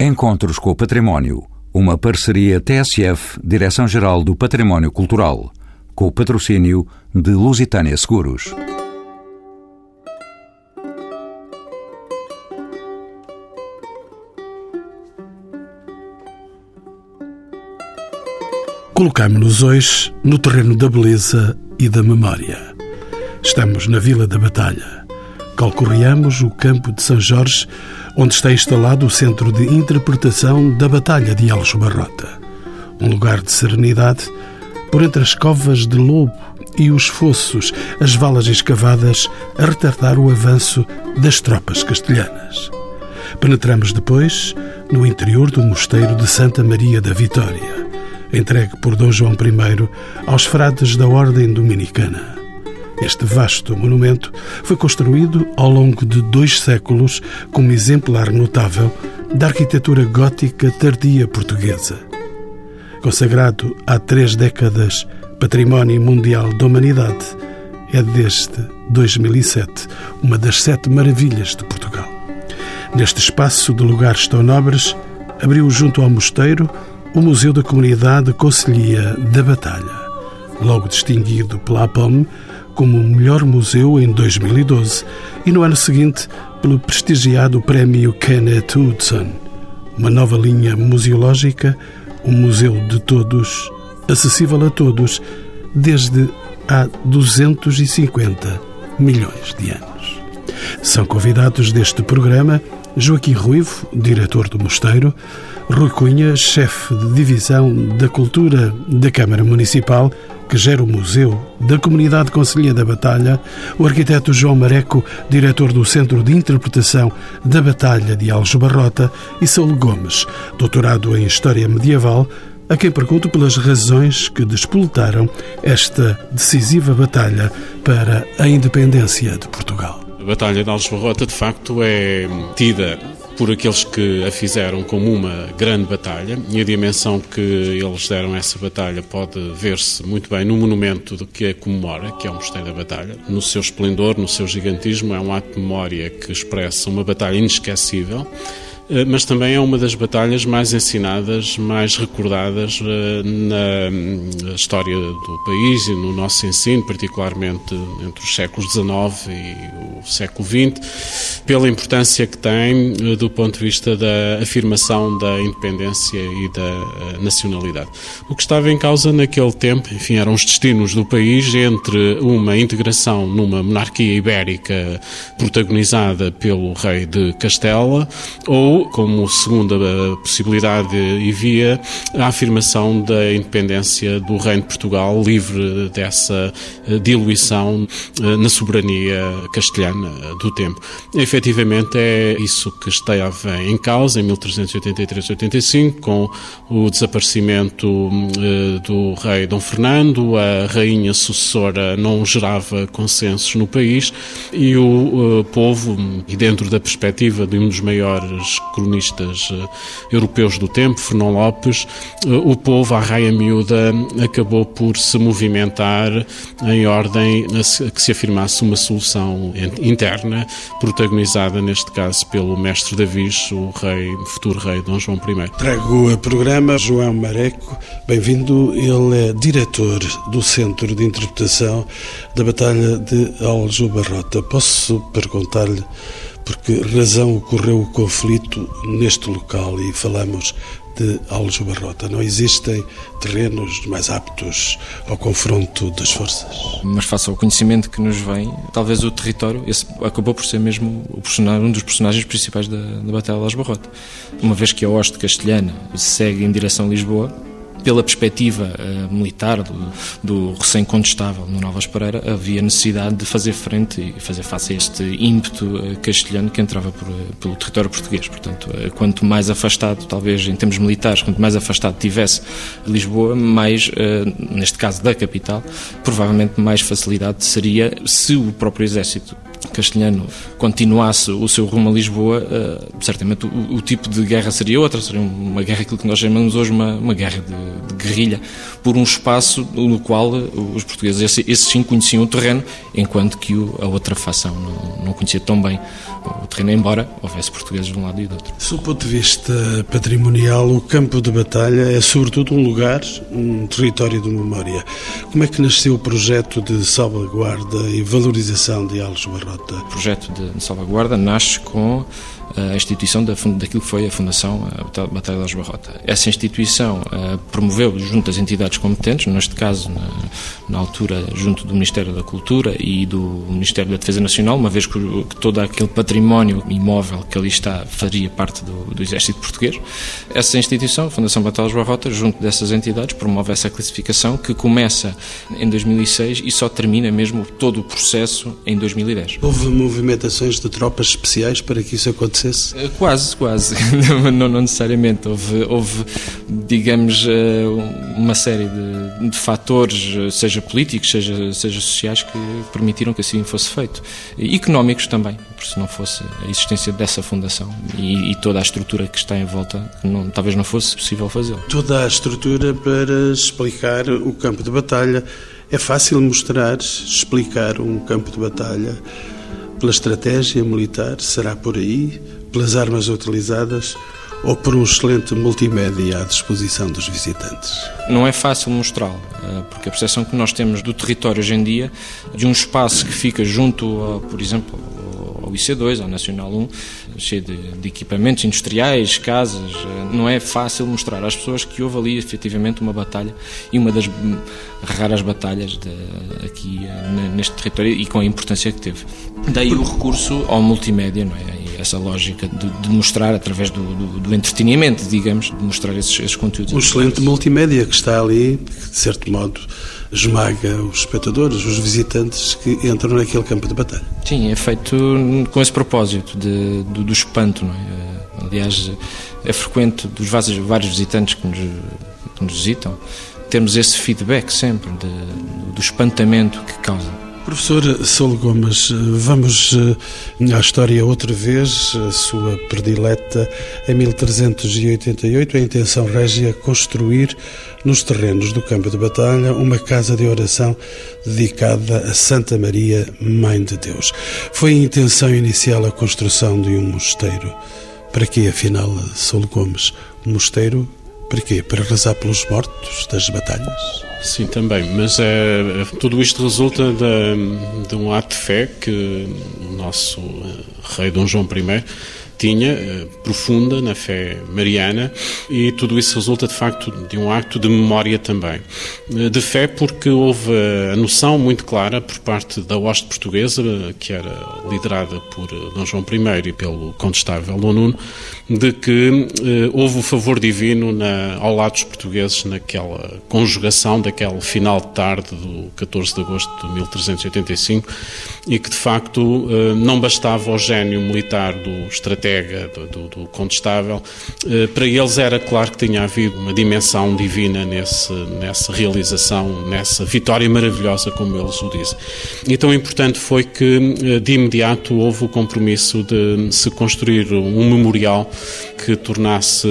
Encontros com o Património, uma parceria TSF, Direção-Geral do Património Cultural, com o patrocínio de Lusitânia Seguros. Colocamos-nos hoje no terreno da beleza e da memória. Estamos na Vila da Batalha. Calcorreamos o campo de São Jorge, onde está instalado o Centro de Interpretação da Batalha de Aljo Barrota. Um lugar de serenidade por entre as covas de lobo e os fossos, as valas escavadas a retardar o avanço das tropas castelhanas. Penetramos depois no interior do mosteiro de Santa Maria da Vitória entregue por Dom João I aos frades da Ordem Dominicana. Este vasto monumento foi construído ao longo de dois séculos como exemplar notável da arquitetura gótica tardia portuguesa. Consagrado há três décadas Património Mundial da Humanidade, é desde 2007 uma das sete maravilhas de Portugal. Neste espaço de lugares tão nobres, abriu junto ao mosteiro o Museu da Comunidade Conselhia da Batalha, logo distinguido pela APOM como melhor museu em 2012 e no ano seguinte pelo prestigiado Prémio Kenneth Hudson, uma nova linha museológica, um museu de todos, acessível a todos, desde há 250 milhões de anos. São convidados deste programa Joaquim Ruivo, diretor do Mosteiro, Rui Cunha, chefe de divisão da Cultura da Câmara Municipal, que gera o Museu da Comunidade Conselhia da Batalha, o arquiteto João Mareco, diretor do Centro de Interpretação da Batalha de Aljubarrota, e Saulo Gomes, doutorado em História Medieval, a quem pergunto pelas razões que despoletaram esta decisiva batalha para a independência de Portugal. A Batalha de Aljubarrota, de facto, é tida por aqueles que a fizeram como uma grande batalha e a dimensão que eles deram a essa batalha pode ver-se muito bem no monumento do que a comemora, que é o Mosteiro da Batalha. No seu esplendor, no seu gigantismo, é um ato de memória que expressa uma batalha inesquecível mas também é uma das batalhas mais ensinadas, mais recordadas eh, na história do país e no nosso ensino, particularmente entre os séculos XIX e o século XX, pela importância que tem eh, do ponto de vista da afirmação da independência e da nacionalidade. O que estava em causa naquele tempo, enfim, eram os destinos do país entre uma integração numa monarquia ibérica protagonizada pelo rei de Castela ou como segunda possibilidade e via, a afirmação da independência do Reino de Portugal, livre dessa eh, diluição eh, na soberania castelhana do tempo. Efetivamente é isso que estava em causa em 1383-85, com o desaparecimento eh, do rei Dom Fernando, a rainha sucessora não gerava consensos no país e o povo, e dentro da perspectiva de um dos maiores cronistas uh, europeus do tempo, Fernão Lopes, uh, o povo, a raia miúda, acabou por se movimentar em ordem a que se afirmasse uma solução interna, protagonizada neste caso pelo mestre Davis, o rei, futuro rei Dom João I. Trago o programa João Mareco, bem-vindo. Ele é diretor do Centro de Interpretação da Batalha de Aljubarrota. Posso perguntar-lhe por que razão ocorreu o conflito neste local e falamos de Aljubarrota. Não existem terrenos mais aptos ao confronto das forças. Mas face ao conhecimento que nos vem, talvez o território acabou por ser mesmo um dos personagens principais da, da Batalha de Aljubarrota. Uma vez que a hoste castelhana segue em direção a Lisboa, pela perspectiva uh, militar do, do recém-contestável no Novas Pereira, havia necessidade de fazer frente e fazer face a este ímpeto uh, castelhano que entrava por, uh, pelo território português. Portanto, quanto mais afastado, talvez em termos militares, quanto mais afastado tivesse Lisboa, mais, neste caso da capital, provavelmente mais facilidade seria se o próprio exército castelhano continuasse o seu rumo a Lisboa, uh, certamente o, o, tipo de guerra seria outra, seria uma guerra, aquilo que nós chamamos hoje uma, uma guerra de, de guerrilha, por um espaço no qual os portugueses, esses esse sim, conheciam o terreno, enquanto que o, a outra facção não, não conhecia tão bem o terreno, embora houvesse portugueses de um lado e do outro. Do ponto de vista patrimonial, o campo de batalha é sobretudo um lugar, um território de memória. Como é que nasceu o projeto de salvaguarda e valorização de Alves Barrota? O projeto de salvaguarda nasce com a instituição da, daquilo que foi a Fundação Batalha das Barrota. Essa instituição uh, promoveu, junto das entidades competentes, neste caso, na, na, altura, junto do Ministério da Cultura e do Ministério da Defesa Nacional, uma vez que, que todo aquele património imóvel que ali está faria parte do, do Exército Português, essa instituição, a Fundação Batalha das Barrota, junto dessas entidades, promove essa classificação que começa em 2006 e só termina mesmo todo o processo em 2010. Houve movimentações de tropas especiais para que isso acontecesse? Acontecesse? Eh, quase, quase. não, não, necessariamente. Houve, houve, digamos, eh, uma série de, de fatores, eh, seja políticos, seja, seja sociais, que permitiram que assim fosse feito. E económicos também, porque se não fosse a existência dessa fundação e, e toda a estrutura que está em volta, não, talvez não fosse possível fazê-lo. Toda a estrutura para explicar o campo de batalha. É fácil mostrar, explicar um campo de batalha pela estratégia militar, será por aí, pelas armas utilizadas ou por um excelente multimédia à disposição dos visitantes? Não é fácil mostrá-lo, eh, porque a percepção que nós temos do território hoje em dia, de um espaço que fica junto, por exemplo, ao IC2, ao Nacional 1, cheio de, de, equipamentos industriais, casas. Eh, não é fácil mostrar às pessoas que houve ali efetivamente uma batalha e uma das raras batalhas de, aqui eh, neste território e com a importância que teve. Daí o recurso ao multimédia, não é? essa lógica de, de mostrar através do, do, do, entretenimento, digamos, de mostrar esses, esses conteúdos. Um excelente multimédia que está ali, que de certo modo esmaga os espectadores, os visitantes que entram naquele campo de batalha. Sim, é feito com esse propósito de, do, do espanto, não é? Aliás, é frequente dos vários, visitantes que nos, que nos visitam termos esse feedback sempre de, do espantamento que causa. Professor Saulo Gomes, vamos eh, à história outra vez, a sua predileta. Em 1388, a intenção régia construir nos terrenos do campo de batalha uma casa de oração dedicada a Santa Maria, Mãe de Deus. Foi a intenção inicial a construção de um mosteiro. Para que, afinal, Saulo Gomes, um mosteiro para quê? Para rezar pelos mortos das batalhas? Sim, também, mas é, tudo isto resulta de, de um ato de fé que o nosso eh, rei Dom João I tinha, eh, profunda na fé mariana, e tudo isso resulta de facto de um acto de memória também. Eh, de fé, porque houve a noção muito clara por parte da hoste portuguesa, que era liderada por eh, Dom João I e pelo Condestável Dom Nuno, de que houve o favor divino na, ao lado dos portugueses naquela conjugação daquele final de tarde do 14 de agosto de 1385 e que de facto não bastava o gênio militar do estratégico Ortega, do, do, do Condestável, eh, para eles era claro que tinha havido uma dimensão divina nesse, nessa realização, nessa vitória maravilhosa, como eles o dizem. E tão importante foi que, eh, de imediato, houve o compromisso de se construir um memorial que tornasse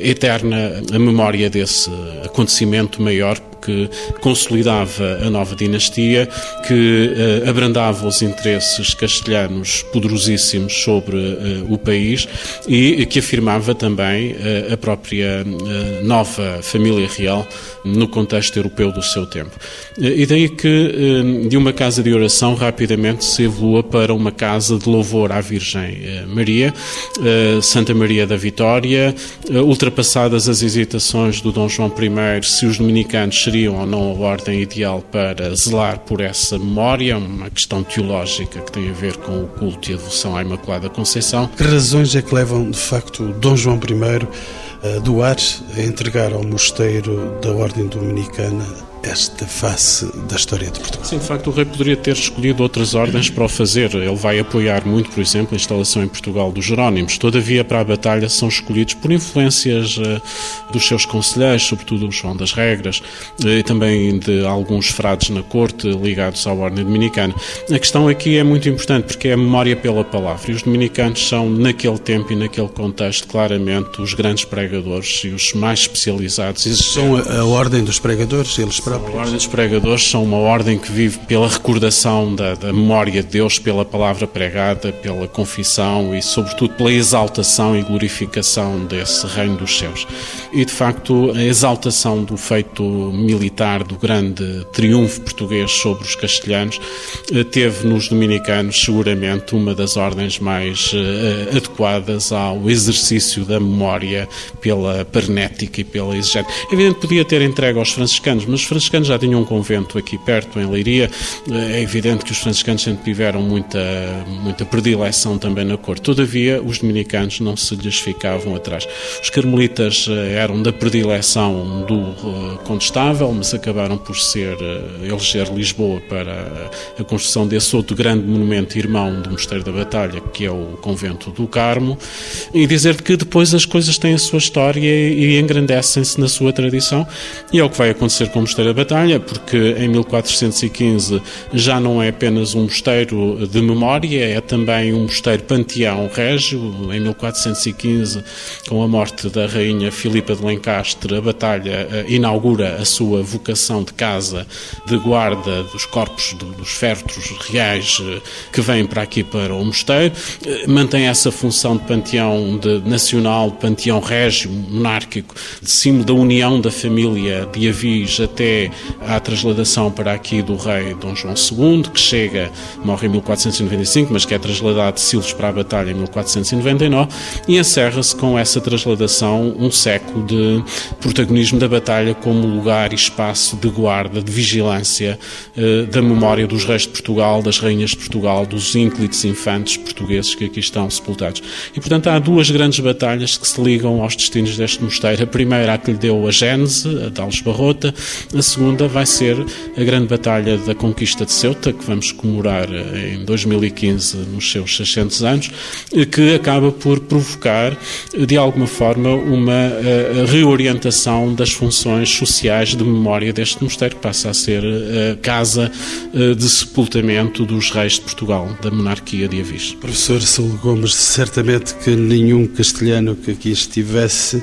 eterna a memória desse acontecimento maior que consolidava a nova dinastia, que uh, abrandava os interesses castelhanos poderosíssimos sobre uh, o país e que afirmava também uh, a própria nova família real no contexto europeu do seu tempo. E daí que de uma casa de oração rapidamente se evolua para uma casa de louvor à Virgem Maria, Santa Maria da Vitória, ultrapassadas as hesitações do Dom João I se os dominicanos seriam ou não a ordem ideal para zelar por essa memória, uma questão teológica que tem a ver com o culto e a devoção à Imaculada Conceição. Que razões é que levam, de facto, Dom João I a doar, a entregar ao mosteiro da Ordem Dominicana esta face da história de Portugal. Sim, de facto, o rei poderia ter escolhido outras ordens para o fazer. Ele vai apoiar muito, por exemplo, a instalação em Portugal dos Jerónimos. Todavia, para a batalha são escolhidos por influências uh, dos seus conselheiros, sobretudo o João das Regras, uh, e também de alguns frades na corte ligados à ordem dominicana. A questão aqui é muito importante porque é a memória pela palavra. E os dominicanos são, naquele tempo e naquele contexto, claramente os grandes pregadores e os mais especializados. São a, a ordem dos pregadores, eles próprios? A ordem dos pregadores são uma ordem que vive pela recordação da, da memória de Deus, pela palavra pregada, pela confissão e, sobretudo, pela exaltação e glorificação desse reino dos céus. E, de facto, a exaltação do feito militar, do grande triunfo português sobre os castelhanos, eh, teve nos dominicanos, seguramente, uma das ordens mais uh, adequadas ao exercício da memória pela pernética e pela exigência. Evidente podia ter entregue aos franciscanos, mas os franciscanos já tinham um convento aqui perto, em Leiria. É evidente que os franciscanos sempre tiveram muita, muita predileção também na cor. Todavia, os dominicanos não se lhes ficavam atrás. Os carmelitas eh, eram da predileção do uh, condestável, mas acabaram por ser, eleger Lisboa para a construção desse outro grande monumento irmão do Mosteiro da Batalha, que é o convento do Carmo, e dizer que depois as coisas têm a sua história e engrandecem-se na sua tradição, e é o que vai acontecer com o Mosteiro Batalha, porque em 1415 já não é apenas um mosteiro de memória, é também um mosteiro panteão régio. Em 1415, com a morte da rainha Filipa de Lencastre, a Batalha eh, inaugura a sua vocação de casa de guarda dos corpos dos fertos reais eh, que vêm para aqui para o mosteiro. Eh, mantém essa função de panteão de nacional, de panteão régio, monárquico, de símbolo da união da família de Avis até à trasladação para aqui do rei Dom João II, que chega, morre em 1495, mas que é trasladado de Silves para a Batalha em 1499, e encerra-se com essa trasladação um século de protagonismo da Batalha como lugar e espaço de guarda, de vigilância eh, da memória dos reis de Portugal, das rainhas de Portugal, dos ínclites infantes portugueses que aqui estão sepultados. E, portanto, há duas grandes batalhas que se ligam aos destinos deste mosteiro. A primeira, a que lhe deu a gênese, a de Alves Barrota, a segunda vai ser a grande batalha da conquista de Ceuta, que vamos comemorar eh, em 2015 nos seus 600 anos, eh, que acaba por provocar, de alguma forma, uma eh, reorientação das funções sociais de memória deste mosteiro, que passa a ser a casa de sepultamento dos reis de Portugal, da monarquia de Avis. Professor Saúl Gomes, certamente que nenhum castelhano que aqui estivesse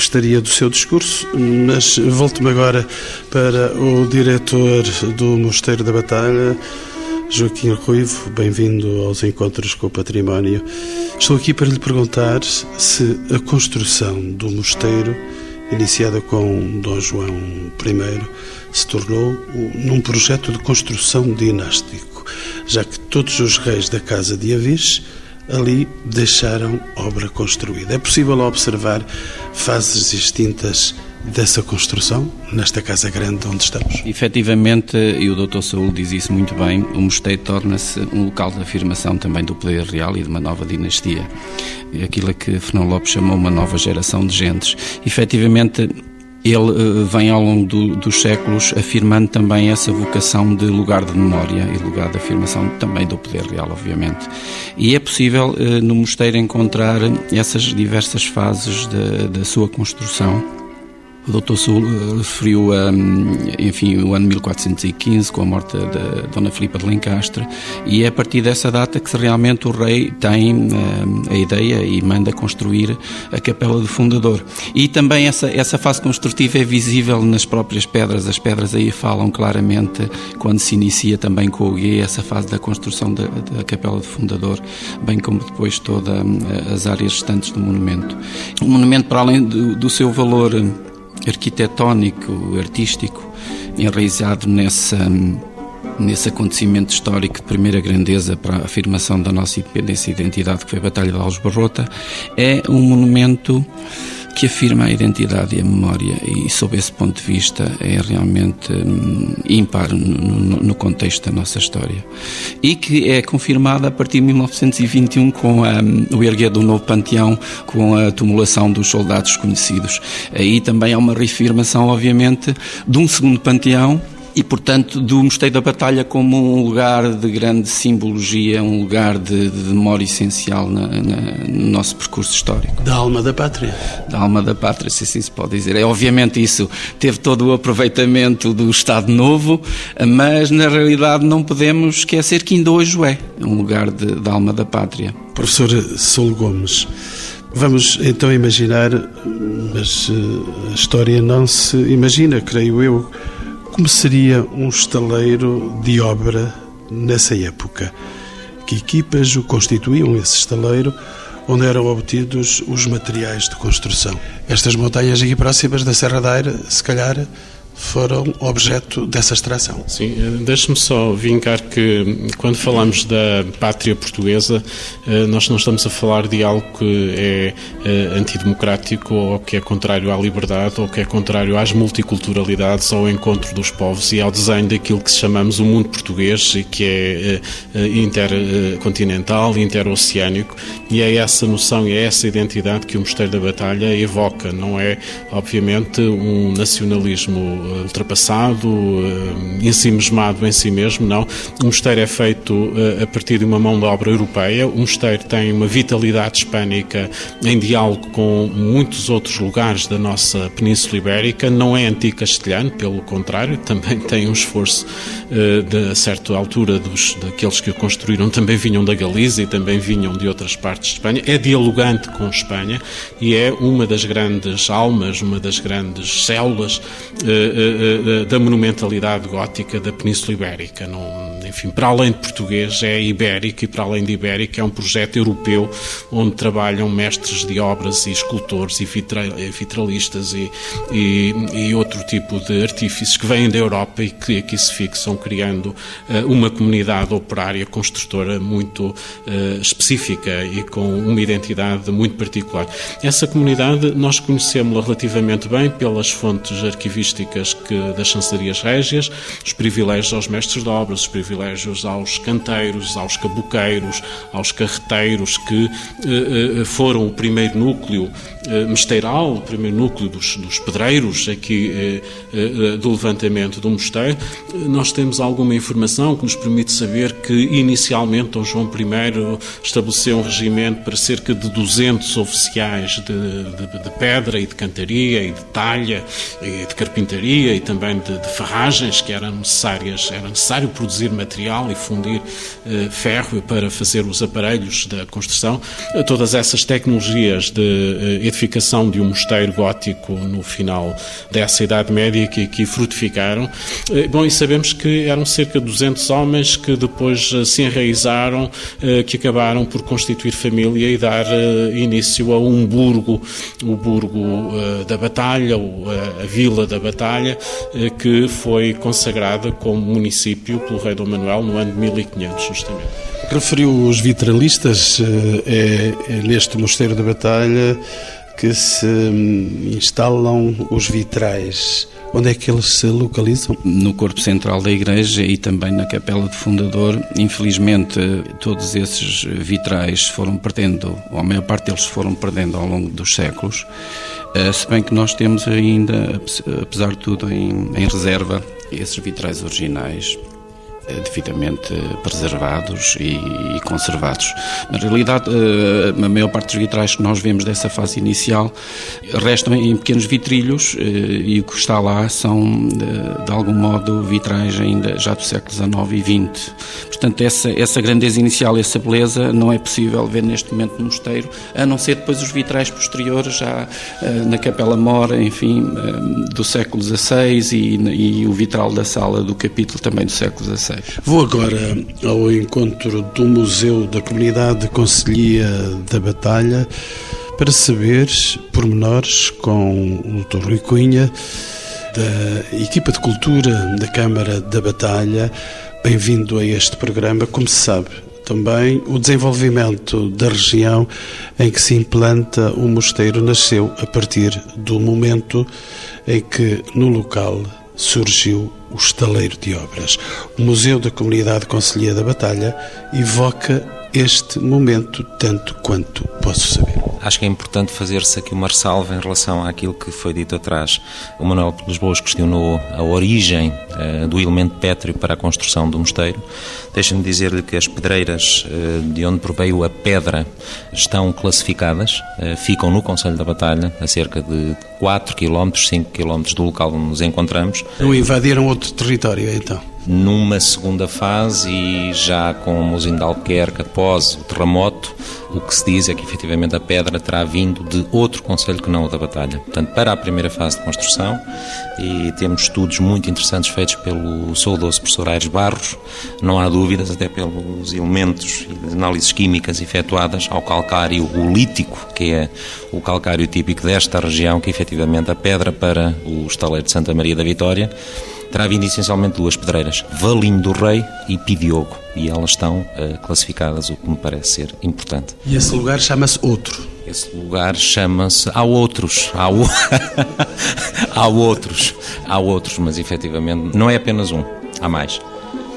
gostaria do seu discurso, mas volto-me agora para o diretor do Mosteiro da Batalha, Joaquim Ruivo, bem-vindo aos Encontros com o Património. Estou aqui para lhe perguntar se a construção do mosteiro, iniciada com Dom João I, se tornou num projeto de construção dinástico, já que todos os reis da Casa de Avis ali deixaram obra construída. É possível observar fases distintas dessa construção, nesta casa grande onde estamos? Efetivamente, e o Dr. Saúl diz isso muito bem, o mosteiro torna-se um local de afirmação também do poder real e de uma nova dinastia. Aquilo que Fernão Lopes chamou uma nova geração de gentes. Efetivamente, ele eh, vem ao longo do, dos séculos afirmando também essa vocação de lugar de memória e lugar de afirmação também do poder real, obviamente. E é possível eh, no mosteiro encontrar essas diversas fases da sua construção o Dr. Sul eh, referiu, um, enfim, o ano 1415, com a morte da Dona Filipa de Lencastre, e é a partir dessa data que realmente o rei tem um, a ideia e manda construir a capela do fundador. E também essa, essa fase construtiva é visível nas próprias pedras, as pedras aí falam claramente, quando se inicia também com o guia, essa fase da construção da, da capela do fundador, bem como depois todas hum, as áreas restantes do monumento. O monumento, para além do, do seu valor arquitetónico, artístico, enraizado nessa, nesse acontecimento histórico de primeira grandeza para a afirmação da nossa independência e identidade, que foi a Batalha de Alves Barrota, é um monumento que afirma a identidade e a memória e, sob esse ponto de vista, é realmente hum, ímpar no, no, contexto da nossa história. E que é confirmada a partir de 1921 com a, hum, o erguer do novo panteão, com a tumulação dos soldados conhecidos. Aí também há uma reafirmação, obviamente, de um segundo panteão e, portanto, do Mosteiro da Batalha como um lugar de grande simbologia, um lugar de, de memória essencial na, na, no nosso percurso histórico. Da alma da pátria. Da alma da pátria, se assim se pode dizer. É, obviamente isso teve todo o aproveitamento do Estado Novo, mas na realidade não podemos esquecer que ainda hoje é um lugar de, da alma da pátria. Professor Sol Gomes, Vamos então imaginar, mas eh, a história não se imagina, creio eu, como seria um estaleiro de obra nessa época? Que equipas o constituíam esse estaleiro? Onde eram obtidos os materiais de construção? Estas montanhas aqui próximas da Serra da Aire, se calhar, foram objeto dessa extração. Sim, eh, deixe-me só vincar que quando falamos da pátria portuguesa, eh, nós não estamos a falar de algo que é eh, antidemocrático ou que é contrário à liberdade ou que é contrário às multiculturalidades, ao encontro dos povos e ao desenho daquilo que chamamos o mundo português e que é intercontinental, interoceânico e é essa noção e é essa identidade que o Mosteiro da Batalha evoca, não é obviamente um nacionalismo ultrapassado, eh, ensimismado em si mesmo, não. O mosteiro é feito eh, a partir de uma mão de obra europeia, o mosteiro tem uma vitalidade hispânica em diálogo com muitos outros lugares da nossa Península Ibérica, não é anti-castelhano, pelo contrário, também tem um esforço eh, de, certa altura dos, daqueles que o construíram, também vinham da Galiza e também vinham de outras partes de Espanha, é dialogante com Espanha e é uma das grandes almas, uma das grandes células da monumentalidade gótica da Península Ibérica. Não, enfim, para além de português, é ibérico e para além de ibérico é um projeto europeu onde trabalham mestres de obras e escultores e vitralistas e, e, e outro tipo de artífices que vêm da Europa e que aqui se fixam criando uh, uma comunidade operária construtora muito uh, específica e com uma identidade muito particular. Essa comunidade nós conhecemos-la relativamente bem pelas fontes arquivísticas que, das chancelarias régias, os privilégios aos mestres de obras, os privilégios aos canteiros, aos caboqueiros, aos carreteiros, que eh, eh foram o primeiro núcleo eh, mesteiral, o primeiro núcleo dos, dos pedreiros aqui eh, eh, do levantamento do mosteiro. Nós temos alguma informação que nos permite saber que inicialmente Dom João I estabeleceu um regimento para cerca de 200 oficiais de, de, de pedra e de cantaria e de talha e de carpintaria e também de, de, ferragens que eram necessárias, era necessário produzir material e fundir eh, ferro para fazer os aparelhos da construção. Todas essas tecnologias de eh, edificação de um mosteiro gótico no final dessa Idade Média que aqui frutificaram. Eh, bom, e sabemos que eram cerca de 200 homens que depois eh, se enraizaram, eh, que acabaram por constituir família e dar eh, início a um burgo, o burgo da Batalha, a vila da Batalha, eh, que foi consagrada como município pelo rei Dom Manuel no ano de 1500, justamente. Referiu os vitralistas, eh, é, é neste Mosteiro da Batalha que se hum, instalam os vitrais. Onde é que eles se localizam? No corpo central da igreja e também na capela de fundador. Infelizmente, todos esses vitrais foram perdendo, ou a maior parte deles foram perdendo ao longo dos séculos. Eh, se bem que nós temos ainda, apesar de tudo, em, em reserva esses vitrais originais devidamente preservados e, conservados. Na realidade, eh, a maior parte dos vitrais que nós vemos dessa fase inicial restam em pequenos vitrilhos e o que está lá são, de algum modo, vitrais ainda já do século XIX e XX. Portanto, essa, essa grandeza inicial, essa beleza, não é possível ver neste momento no mosteiro, a não ser depois os vitrais posteriores, já uh, na Capela Mora, enfim, do século XVI e, e, o vitral da sala do capítulo também do século XVI. Vou agora ao encontro do Museu da Comunidade de Conselhia da Batalha para saber pormenores com o Dr. Rui Cunha da equipa de cultura da Câmara da Batalha Bem-vindo a este programa. Como se sabe, também o desenvolvimento da região em que se implanta o mosteiro nasceu a partir do momento em que no local surgiu o estaleiro de obras. O Museu da Comunidade Conselhia da Batalha evoca este momento tanto quanto posso saber. Acho que é importante fazer-se aqui uma ressalva em relação àquilo que foi dito atrás. O Manuel Lisboa questionou a origem uh, do elemento pétreo para a construção do mosteiro. Deixa-me dizer-lhe que as pedreiras uh, de onde proveio a pedra estão classificadas, uh, ficam no Conselho da Batalha, a cerca de 4 km, 5 km do local onde nos encontramos. Não invadiram outro território, então? Numa segunda fase e já com o Museu de Albuquerque após o terremoto, o que se diz é que efetivamente a pedra terá vindo de outro conselho que não o da Batalha. Portanto, para a primeira fase de construção, e temos estudos muito interessantes feitos pelo saudoso professor Aires Barros, não há dúvidas, até pelos elementos e análises químicas efetuadas ao calcário lítico, que é o calcário típico desta região, que efetivamente a pedra para o estaleiro de Santa Maria da Vitória terá vindo essencialmente duas pedreiras, Valinho do Rei e Pidiogo, e elas estão uh, classificadas, o que me parece ser importante. E esse lugar chama-se Outro? Esse lugar chama-se... Há outros, há, o... há outros, há outros, mas efetivamente não é apenas um, há mais.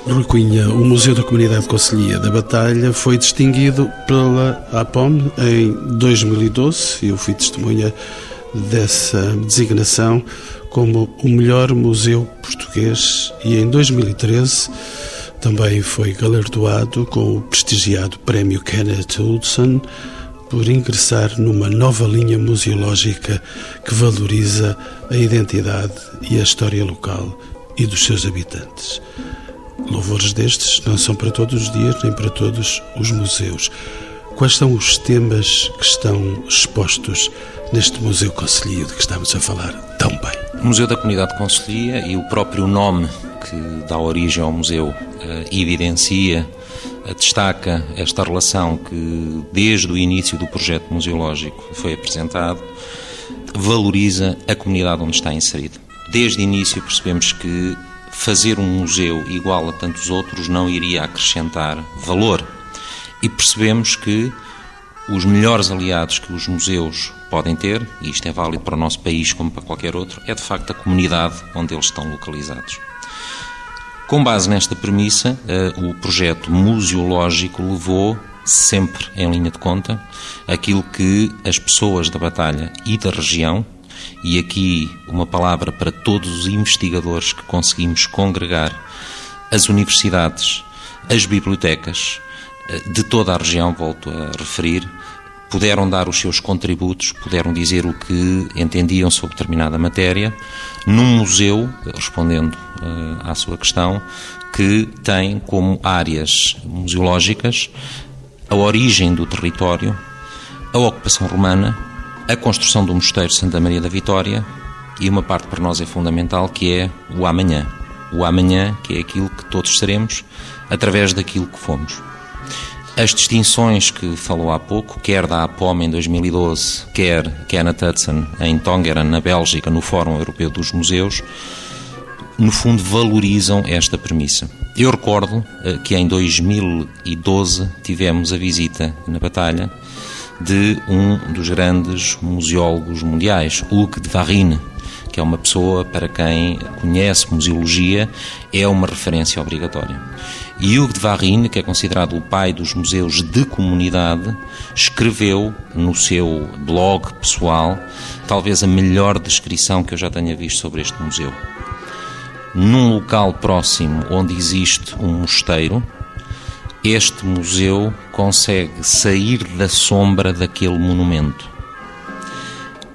Rui Cunha, o Museu da Comunidade Conselhia da Batalha foi distinguido pela APOM em 2012, eu fui testemunha dessa designação como o melhor museu português e em 2013 também foi galardoado com o prestigiado Prémio Kenneth Hudson por ingressar numa nova linha museológica que valoriza a identidade e a história local e dos seus habitantes. Louvores destes não são para todos os dias nem para todos os museus. Quais são os temas que estão expostos neste Museu Conselhio de que estamos a falar tão bem? O Museu da Comunidade de Conselhia e o próprio nome que dá origem ao museu uh, evidencia, uh, destaca esta relação que desde o início do projeto museológico foi apresentado, valoriza a comunidade onde está inserido. Desde o início percebemos que fazer um museu igual a tantos outros não iria acrescentar valor e percebemos que os melhores aliados que os museus podem ter, e isto é válido para o nosso país como para qualquer outro, é de facto a comunidade onde eles estão localizados. Com base nesta premissa, eh, o projeto museológico levou sempre em linha de conta aquilo que as pessoas da batalha e da região, e aqui uma palavra para todos os investigadores que conseguimos congregar, as universidades, as bibliotecas, de toda a região, volto a referir, puderam dar os seus contributos, puderam dizer o que entendiam sobre determinada matéria, num museu, respondendo uh, à sua questão, que tem como áreas museológicas a origem do território, a ocupação romana, a construção do Mosteiro Santa Maria da Vitória e uma parte para nós é fundamental que é o amanhã. O amanhã, que é aquilo que todos seremos através daquilo que fomos. As distinções que falou há pouco, quer da APOM em 2012, quer Kenneth Hudson em Tongeren, na Bélgica, no Fórum Europeu dos Museus, no fundo valorizam esta premissa. Eu recordo eh, que em 2012 tivemos a visita na Batalha de um dos grandes museólogos mundiais, Hugues de Varine, que é uma pessoa para quem conhece museologia, é uma referência obrigatória. Hugues de Varine, que é considerado o pai dos museus de comunidade, escreveu no seu blog pessoal talvez a melhor descrição que eu já tenha visto sobre este museu. Num local próximo onde existe um mosteiro, este museu consegue sair da sombra daquele monumento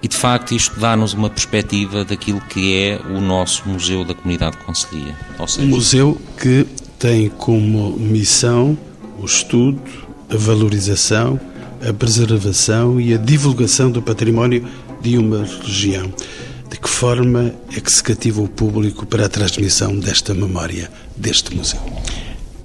e de facto isto dá-nos uma perspectiva daquilo que é o nosso Museu da Comunidade de Conselhia. Seja... Um museu que tem como missão o estudo, a valorização, a preservação e a divulgação do património de uma região. De que forma é que se cativa o público para a transmissão desta memória, deste museu?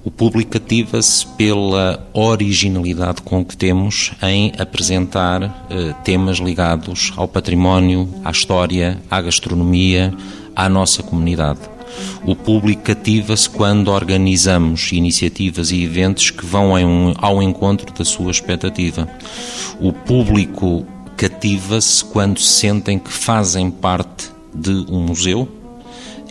O público cativa-se pela originalidade com que temos em apresentar eh, temas ligados ao património, à história, à gastronomia, à nossa comunidade. O público cativa-se quando organizamos iniciativas e eventos que vão ao encontro da sua expectativa. O público cativa-se quando sentem que fazem parte de um museu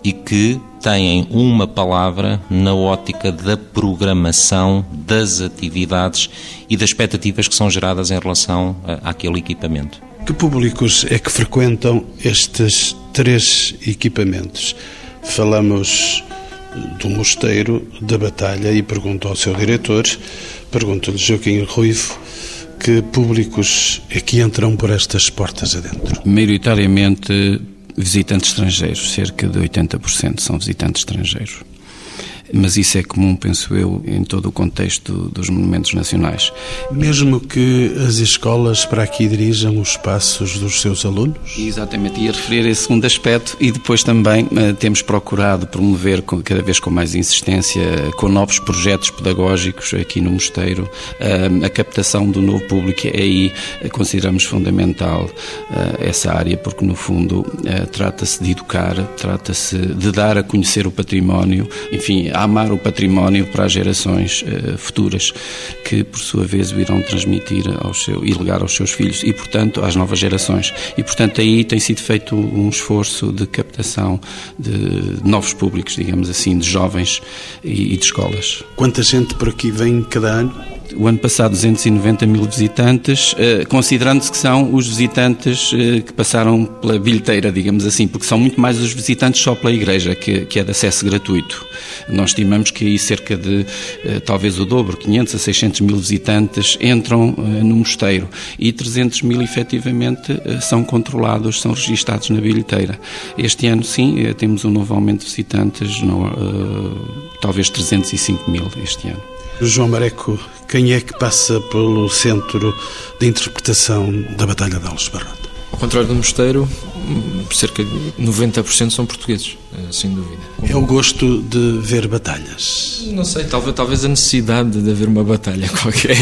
e que têm uma palavra na ótica da programação das atividades e das expectativas que são geradas em relação àquele equipamento. Que públicos é que frequentam estes três equipamentos? Falamos do Mosteiro da Batalha e pergunto ao seu diretor, pergunto-lhe Joaquim Ruivo, que públicos é que entram por estas portas adentro? Maioritariamente visitantes estrangeiros, cerca de 80% são visitantes estrangeiros mas isso é comum, penso eu, em todo o contexto dos monumentos nacionais. Mesmo que as escolas para aqui dirijam os passos dos seus alunos? Exatamente, ia referir esse segundo aspecto e depois também uh, temos procurado promover cada vez com mais insistência, com novos projetos pedagógicos aqui no mosteiro, uh, a captação do novo público. Aí uh, consideramos fundamental essa área, porque no fundo trata-se de educar, trata-se de dar a conhecer o património, enfim, há amar o património para as gerações uh, futuras, que por sua vez o irão transmitir aos seu, e legar aos seus filhos e, portanto, às novas gerações. E, portanto, aí tem sido feito um esforço de captação de novos públicos, digamos assim, de jovens e, e de escolas. Quanta gente por aqui vem cada ano? O ano passado 290 mil visitantes, eh, considerando-se que são os visitantes eh, que passaram pela bilheteira, digamos assim, porque são muito mais os visitantes só pela igreja, que, que é de acesso gratuito. Nós estimamos que aí cerca de, eh, talvez o dobro, 500 a 600 mil visitantes entram no mosteiro e 300 mil efetivamente são controlados, são registados na bilheteira. Este ano, sim, temos um novo aumento de visitantes, talvez 305 mil este ano. João Mareco, quem é que passa pelo centro de interpretação da Batalha de Alves Barrota? Ao contrário do mosteiro, cerca de 90% são portugueses, eh, sem dúvida. É o gosto de ver batalhas? Não sei, talvez, talvez a necessidade de haver uma batalha qualquer.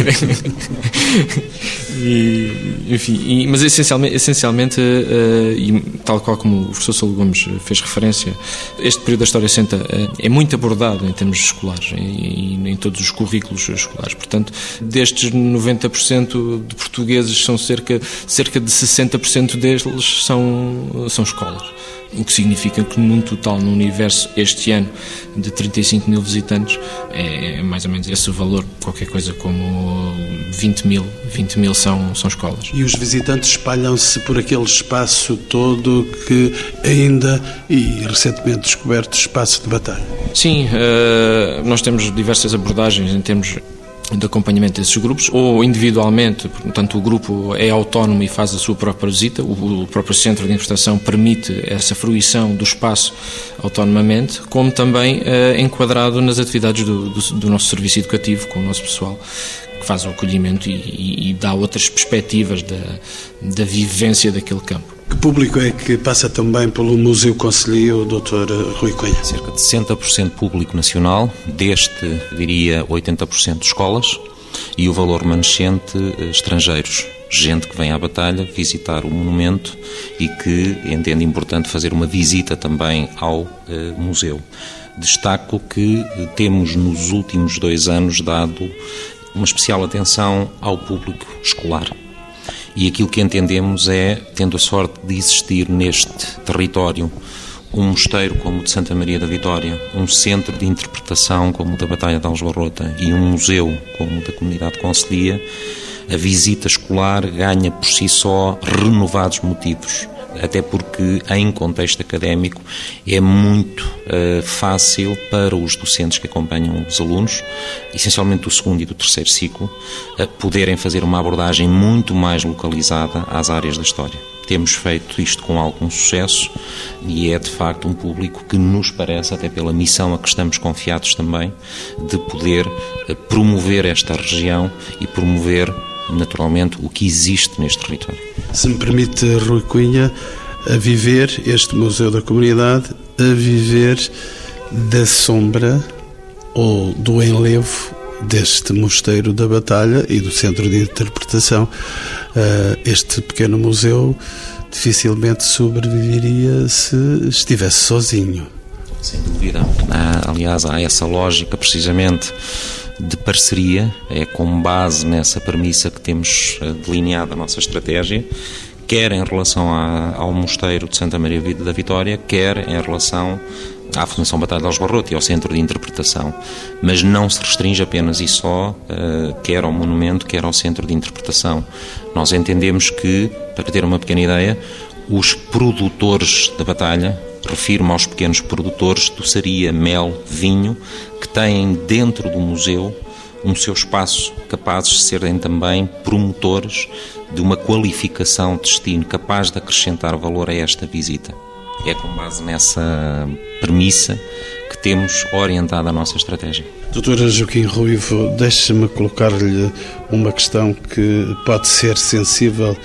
e, enfim, e, mas essencialmente, essencialmente uh, e tal qual como o professor Saulo Gomes fez referência, este período da História Senta uh, é muito abordado em termos escolares, e em todos os currículos escolares. Portanto, destes 90% de portugueses, são cerca, cerca de 60% deles são, são escolas o que significa que num total, no universo este ano de 35 mil visitantes, é, é mais ou menos esse o valor, qualquer coisa como 20 mil, 20 mil são, são escolas. E os visitantes espalham-se por aquele espaço todo que ainda, e recentemente descoberto, espaço de batalha? Sim, uh, nós temos diversas abordagens em termos de acompanhamento desses grupos, ou individualmente, portanto o grupo é autónomo e faz a sua própria visita, o, próprio centro de interpretação permite essa fruição do espaço autonomamente, como também eh, enquadrado nas atividades do, do, do, nosso serviço educativo com o nosso pessoal, que faz o acolhimento e, e, e dá outras perspectivas da, da vivência daquele campo. Público é que passa também pelo Museu Conselheiro, Dr. Rui Cunha? Cerca de 60% público nacional, deste, diria, 80% de escolas e o valor remanescente eh, estrangeiros. Gente que vem à batalha visitar o monumento e que entende importante fazer uma visita também ao eh, museu. Destaco que eh, temos nos últimos dois anos dado uma especial atenção ao público escolar e aquilo que entendemos é, tendo a sorte de existir neste território um mosteiro como o de Santa Maria da Vitória, um centro de interpretação como o da Batalha de Aljubarrota e um museu como o da Comunidade Concelia, a visita escolar ganha por si só renovados motivos até porque em contexto académico é muito uh, fácil para os docentes que acompanham os alunos, essencialmente do segundo e do terceiro ciclo, uh, poderem fazer uma abordagem muito mais localizada às áreas da história. Temos feito isto com algum sucesso e é de facto um público que nos parece, até pela missão a que estamos confiados também, de poder uh, promover esta região e promover naturalmente o que existe neste território. Se me permite, Rui Cunha, a viver este Museu da Comunidade, a viver da sombra ou do enlevo deste Mosteiro da Batalha e do Centro de Interpretação. Ah, este pequeno museu dificilmente sobreviveria se estivesse sozinho. Sem dúvida. Há, aliás, há essa lógica precisamente de parceria, é com base nessa premissa que temos eh, delineado a nossa estratégia, quer em relação à, ao Mosteiro de Santa Maria da Vitória, quer em relação à Fundação Batalha de Alsbarrote e ao Centro de Interpretação, mas não se restringe apenas e só, uh, quer ao monumento, quer ao Centro de Interpretação. Nós entendemos que, para ter uma pequena ideia, os produtores da batalha, refiro-me aos pequenos produtores de doçaria, mel, vinho, que têm dentro do museu um seu espaço, capazes de serem também promotores de uma qualificação de destino capaz de acrescentar valor a esta visita. É com base nessa premissa que temos orientado a nossa estratégia. Doutora Joaquim Ruivo, deixe-me colocar-lhe uma questão que pode ser sensível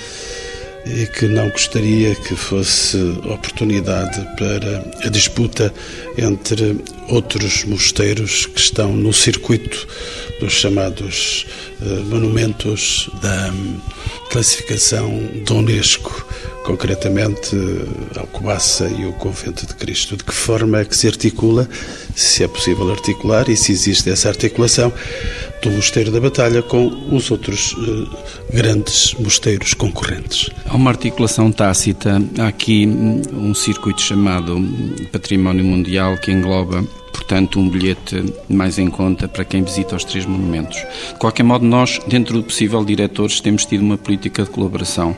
e que não gostaria que fosse oportunidade para a disputa entre outros mosteiros que estão no circuito dos chamados eh, monumentos da hum, classificação da Unesco, concretamente eh, Alcobaça e o Convento de Cristo. De que forma é que se articula, se é possível articular e se existe essa articulação do Mosteiro da Batalha com os outros uh, grandes mosteiros concorrentes? Há uma articulação tácita. Há aqui hum, um circuito chamado Património Mundial que engloba portanto, um bilhete mais em conta para quem visita os três monumentos. De qualquer modo, nós, dentro do possível diretores, temos tido uma política de colaboração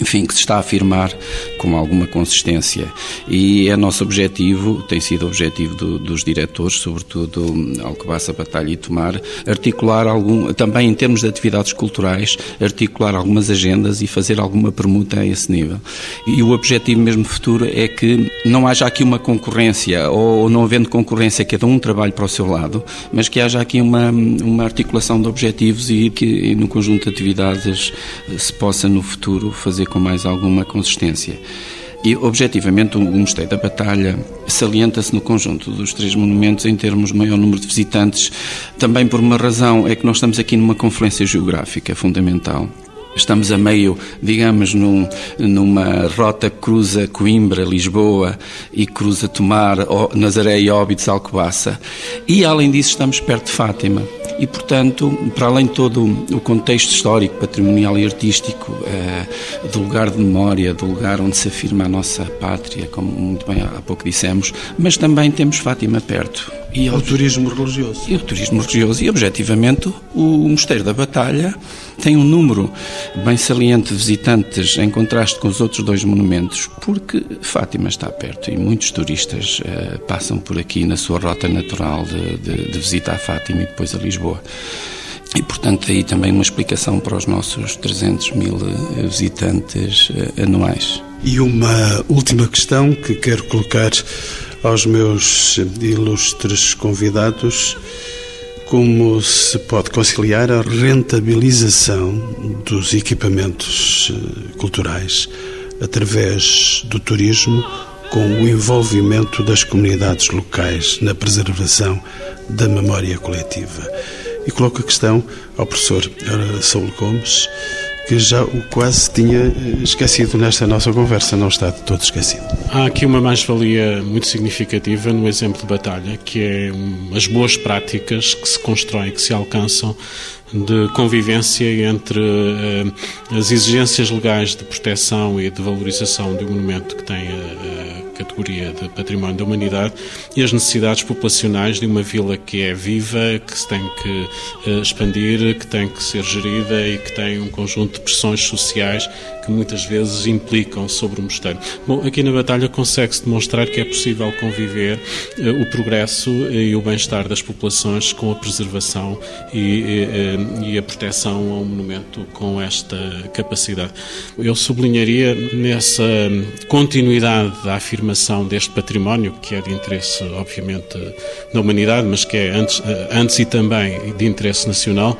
enfim, que se está a afirmar com alguma consistência. E é nosso objetivo, tem sido objetivo do, dos diretores, sobretudo Alcobaça, Batalha e Tomar, articular algum, também em termos de atividades culturais, articular algumas agendas e fazer alguma permuta a esse nível. E o objetivo mesmo futuro é que não haja aqui uma concorrência, ou não havendo concorrência, cada um trabalhe para o seu lado, mas que haja aqui uma, uma articulação de objetivos e que no conjunto de atividades se possa no futuro fazer com mais alguma consistência. E, objetivamente, o Mosteiro da Batalha salienta-se no conjunto dos três monumentos em termos de maior número de visitantes, também por uma razão, é que nós estamos aqui numa confluência geográfica fundamental. Estamos a meio, digamos, num, numa rota que cruza Coimbra, Lisboa e cruza Tomar, Nazaré e Óbidos, Alcobaça. E, além disso, estamos perto de Fátima e, portanto, para além de todo o contexto histórico, patrimonial e artístico, eh, do lugar de memória, do lugar onde se afirma a nossa pátria, como muito bem há pouco dissemos, mas também temos Fátima perto. E o turismo religioso. E o turismo religioso. E, objetivamente, o Mosteiro da Batalha tem um número bem saliente de visitantes em contraste com os outros dois monumentos, porque Fátima está perto e muitos turistas uh, passam por aqui na sua rota natural de, de, de visita a Fátima e depois a Lisboa. E, portanto, aí também uma explicação para os nossos 300 mil eh, visitantes uh, anuais. E uma última questão que quero colocar aos meus ilustres convidados como se pode conciliar a rentabilização dos equipamentos eh, culturais através do turismo com o envolvimento das comunidades locais na preservação da memória coletiva. E coloco a questão ao professor eh, Saúl Gomes, que já o quase tinha eh, esquecido nesta nossa conversa, não está de todo esquecido. Há aqui uma mais-valia muito significativa no exemplo de batalha, que é as boas práticas que se constroem, que se alcançam de convivência entre uh, as exigências legais de proteção e de valorização de um monumento que tem a, a categoria de património da humanidade e as necessidades populacionais de uma vila que é viva, que se tem que uh, expandir, que tem que ser gerida e que tem um conjunto de pressões sociais que muitas vezes implicam sobre o mosteiro. Bom, aqui na Batalha consegue-se demonstrar que é possível conviver uh, o progresso e o bem-estar das populações com a preservação e, e, e a proteção a um monumento com esta capacidade. Eu sublinharia nessa continuidade da afirmação deste património, que é de interesse, obviamente, da humanidade, mas que é antes, eh, antes e também de interesse nacional,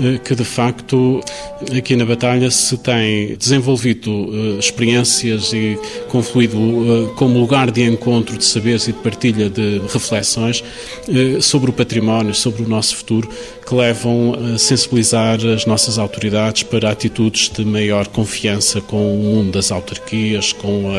eh, que de facto aqui na Batalha se tem desenvolvido uh, experiências e confluído como lugar de encontro de saberes e de partilha de reflexões sobre o património, sobre o nosso futuro, que levam a sensibilizar as nossas autoridades para atitudes de maior confiança com o mundo das autarquias, com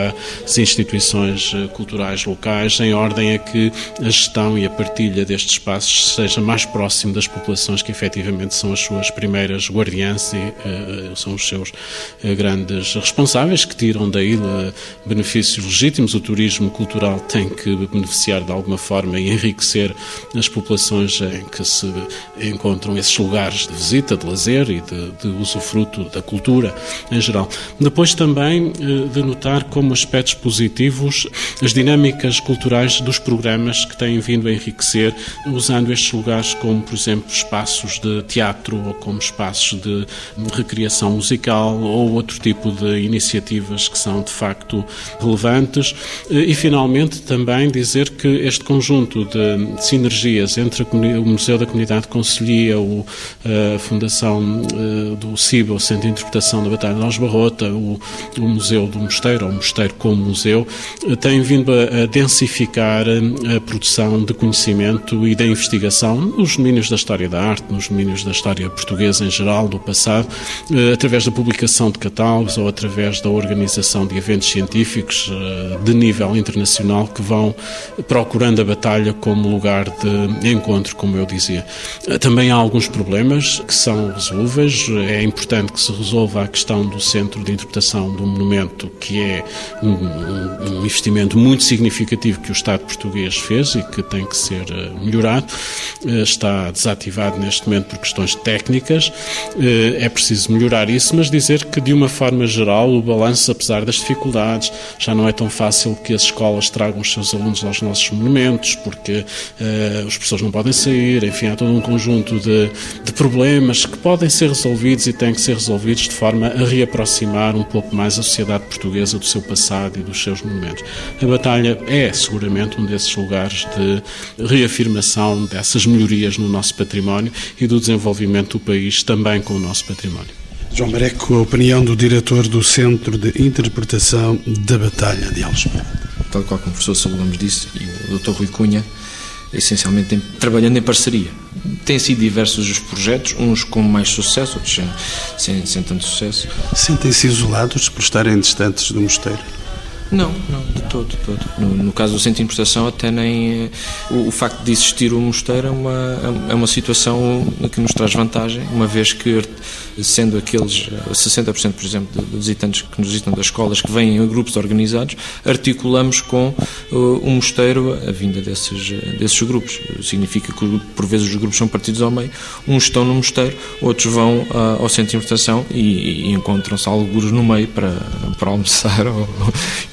as instituições instituições culturais locais, em ordem a que a gestão e a partilha destes espaços seja mais próximo das populações que efetivamente são as suas primeiras guardiãs e uh, são os seus uh, grandes responsáveis, que tiram da ilha benefícios legítimos. O turismo cultural tem que beneficiar de alguma forma e enriquecer as populações em que se encontram esses lugares de visita, de lazer e de, de usufruto da cultura em geral. Depois também de notar como aspectos positivos as dinâmicas culturais dos programas que têm vindo a enriquecer, usando estes lugares como, por exemplo, espaços de teatro ou como espaços de recriação musical ou outro tipo de iniciativas que são de facto relevantes. E, finalmente, também dizer que este conjunto de sinergias entre o Museu da Comunidade Conselhia, a Fundação eh, do CIBA, o Centro de Interpretação da Batalha de Algebarrota, o, o Museu do Mosteiro, ou o Mosteiro como Museu, têm vindo a, densificar a produção de conhecimento e da investigação nos domínios da história da arte, nos domínios da história portuguesa em geral, do passado, eh, através da publicação de catálogos ou através da organização de eventos científicos eh, de nível internacional que vão procurando a batalha como lugar de encontro, como eu dizia. Eh, também há alguns problemas que são resolúveis. É importante que se resolva a questão do centro de interpretação do monumento, que é um, um investimento muito significativo que o Estado português fez e que tem que ser melhorado. Está desativado neste momento por questões técnicas. Eh, é preciso melhorar isso, mas dizer que, de uma forma geral, o balanço, apesar das dificuldades, já não é tão fácil que as escolas tragam os seus alunos aos nossos monumentos, porque uh, os professores não podem sair, enfim, há todo um conjunto de, de problemas que podem ser resolvidos e têm que ser resolvidos de forma a reaproximar um pouco mais a sociedade portuguesa do seu passado e dos seus monumentos. A Batalha é, seguramente, um desses lugares de reafirmação dessas melhorias no nosso património e do desenvolvimento do país também com o nosso património. João Mareco, a opinião do diretor do Centro de Interpretação da Batalha de Algesburgo. Tal qual como o professor Saúl Lamos disse e o Dr. Rui Cunha, essencialmente em, trabalhando em parceria. Têm sido diversos os projetos, uns com mais sucesso, outros sem, sem, sem tanto sucesso. Sentem-se isolados por estarem distantes do mosteiro? Não, não, de todo, de todo. No, no, caso do centro de importação, até nem. Eh, o, o, facto de existir o mosteiro é uma, é uma situação que nos traz vantagem, uma vez que sendo aqueles 60%, eh, por exemplo, de visitantes que nos visitam das escolas que vêm em grupos organizados, articulamos com uh, o mosteiro a vinda desses, desses grupos. Significa que, por vezes, os grupos são partidos ao meio, uns estão no mosteiro, outros vão uh, ao centro de importação e, e encontram-se alguns no meio para, para almoçar, ou,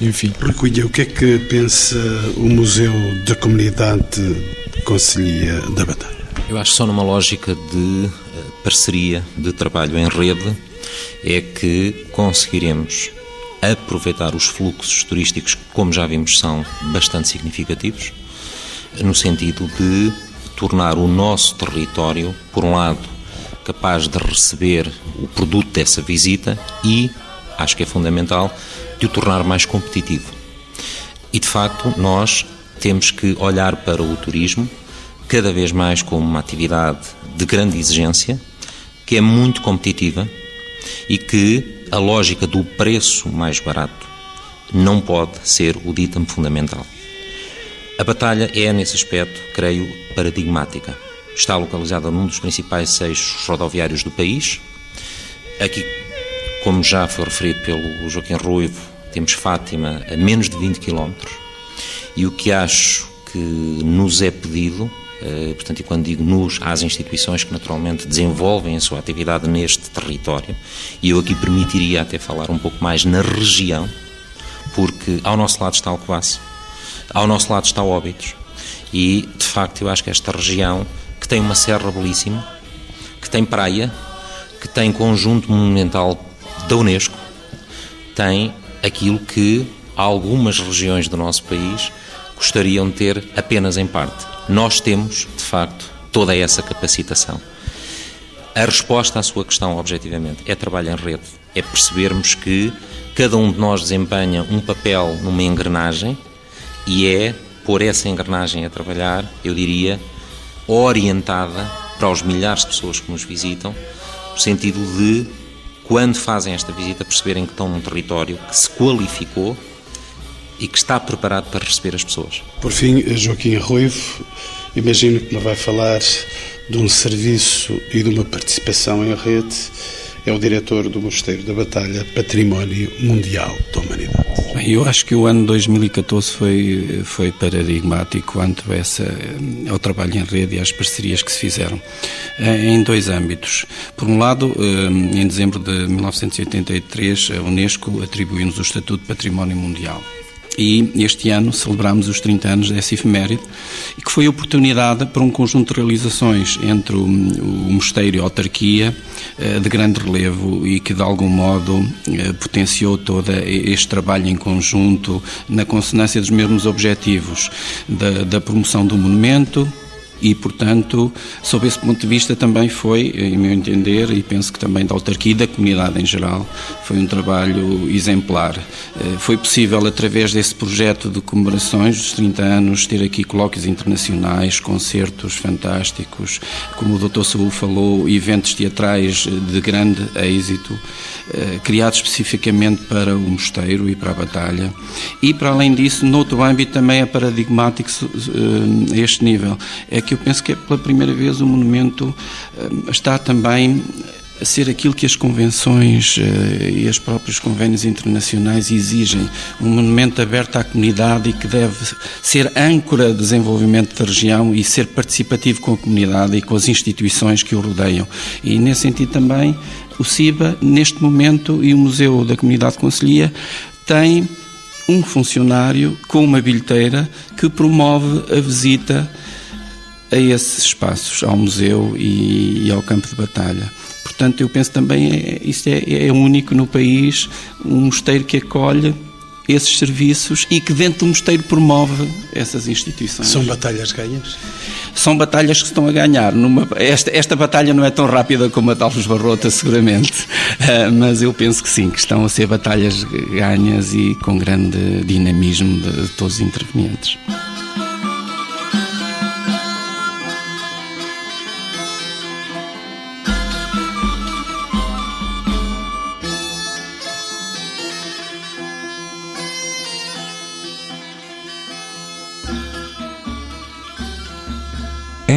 enfim. Rui o que é que pensa o Museu da Comunidade Conselhia da Batalha? Eu acho que só numa lógica de parceria, de trabalho em rede, é que conseguiremos aproveitar os fluxos turísticos como já vimos, são bastante significativos, no sentido de tornar o nosso território, por um lado, capaz de receber o produto dessa visita e, acho que é fundamental, de o tornar mais competitivo. E, de facto, nós temos que olhar para o turismo cada vez mais como uma atividade de grande exigência, que é muito competitiva e que a lógica do preço mais barato não pode ser o ditame fundamental. A batalha é, nesse aspecto, creio, paradigmática. Está localizada num dos principais eixos rodoviários do país. Aqui, como já foi referido pelo Joaquim Ruivo, temos Fátima a menos de 20 km. E o que acho que nos é pedido portanto, e quando digo nos, às instituições que naturalmente desenvolvem a sua atividade neste território, e eu aqui permitiria até falar um pouco mais na região, porque ao nosso lado está Alcobaça, ao nosso lado está Óbitos, e de facto eu acho que esta região, que tem uma serra belíssima, que tem praia, que tem conjunto monumental da Unesco, tem aquilo que algumas regiões do nosso país gostariam de ter apenas em parte nós temos, de facto, toda essa capacitação. A resposta à sua questão, objetivamente, é trabalho em rede. É percebermos que cada um de nós desempenha um papel numa engrenagem e é pôr essa engrenagem a trabalhar, eu diria, orientada para os milhares de pessoas que nos visitam, no sentido de, quando fazem esta visita, perceberem que estão num território que se qualificou e que está preparado para receber as pessoas. Por fim, Joaquim Ruivo, imagino que me vai falar de um serviço e de uma participação em rede é o diretor do Mosteiro da Batalha, Património Mundial da Humanidade. Eu acho que o ano 2014 foi, foi paradigmático quanto a essa, ao trabalho em rede e às parcerias que se fizeram, eh, em dois âmbitos. Por um lado, eh, em dezembro de 1983, a Unesco atribuiu-nos o Estatuto de Património Mundial e este ano celebramos os 30 anos dessa efeméride e que foi oportunidade para um conjunto de realizações entre o, o mosteiro e a autarquia eh, de grande relevo e que de algum modo eh, potenciou todo este trabalho em conjunto na consonância dos mesmos objetivos da, da promoção do monumento, e, portanto, sob esse ponto de vista também foi, em meu entender, e penso que também da autarquia e da comunidade em geral, foi um trabalho exemplar. Eh, foi possível, através desse projeto de comemorações dos 30 anos, ter aqui colóquios internacionais, concertos fantásticos, como o Dr. Saúl falou, eventos teatrais de grande êxito, eh, criados especificamente para o mosteiro e para a batalha. E, para além disso, noutro âmbito também é paradigmático eh, a este nível. É que eu penso que é pela primeira vez o monumento eh, está também a ser aquilo que as convenções eh, e os próprios convênios internacionais exigem, um monumento aberto à comunidade e que deve ser âncora de desenvolvimento da região e ser participativo com a comunidade e com as instituições que o rodeiam. E nesse sentido também o CIBA, neste momento, e o Museu da Comunidade de Conselhia têm um funcionário com uma bilheteira que promove a visita a esses espaços, ao museu e, e ao campo de batalha. Portanto, eu penso também, é, isto é, é único no país, um mosteiro que acolhe esses serviços e que dentro do mosteiro promove essas instituições. São batalhas ganhas? São batalhas que estão a ganhar. Numa, esta, esta batalha não é tão rápida como a Talvos Barrota, seguramente, uh, mas eu penso que sim, que estão a ser batalhas ganhas e com grande dinamismo de, de todos os intervenientes.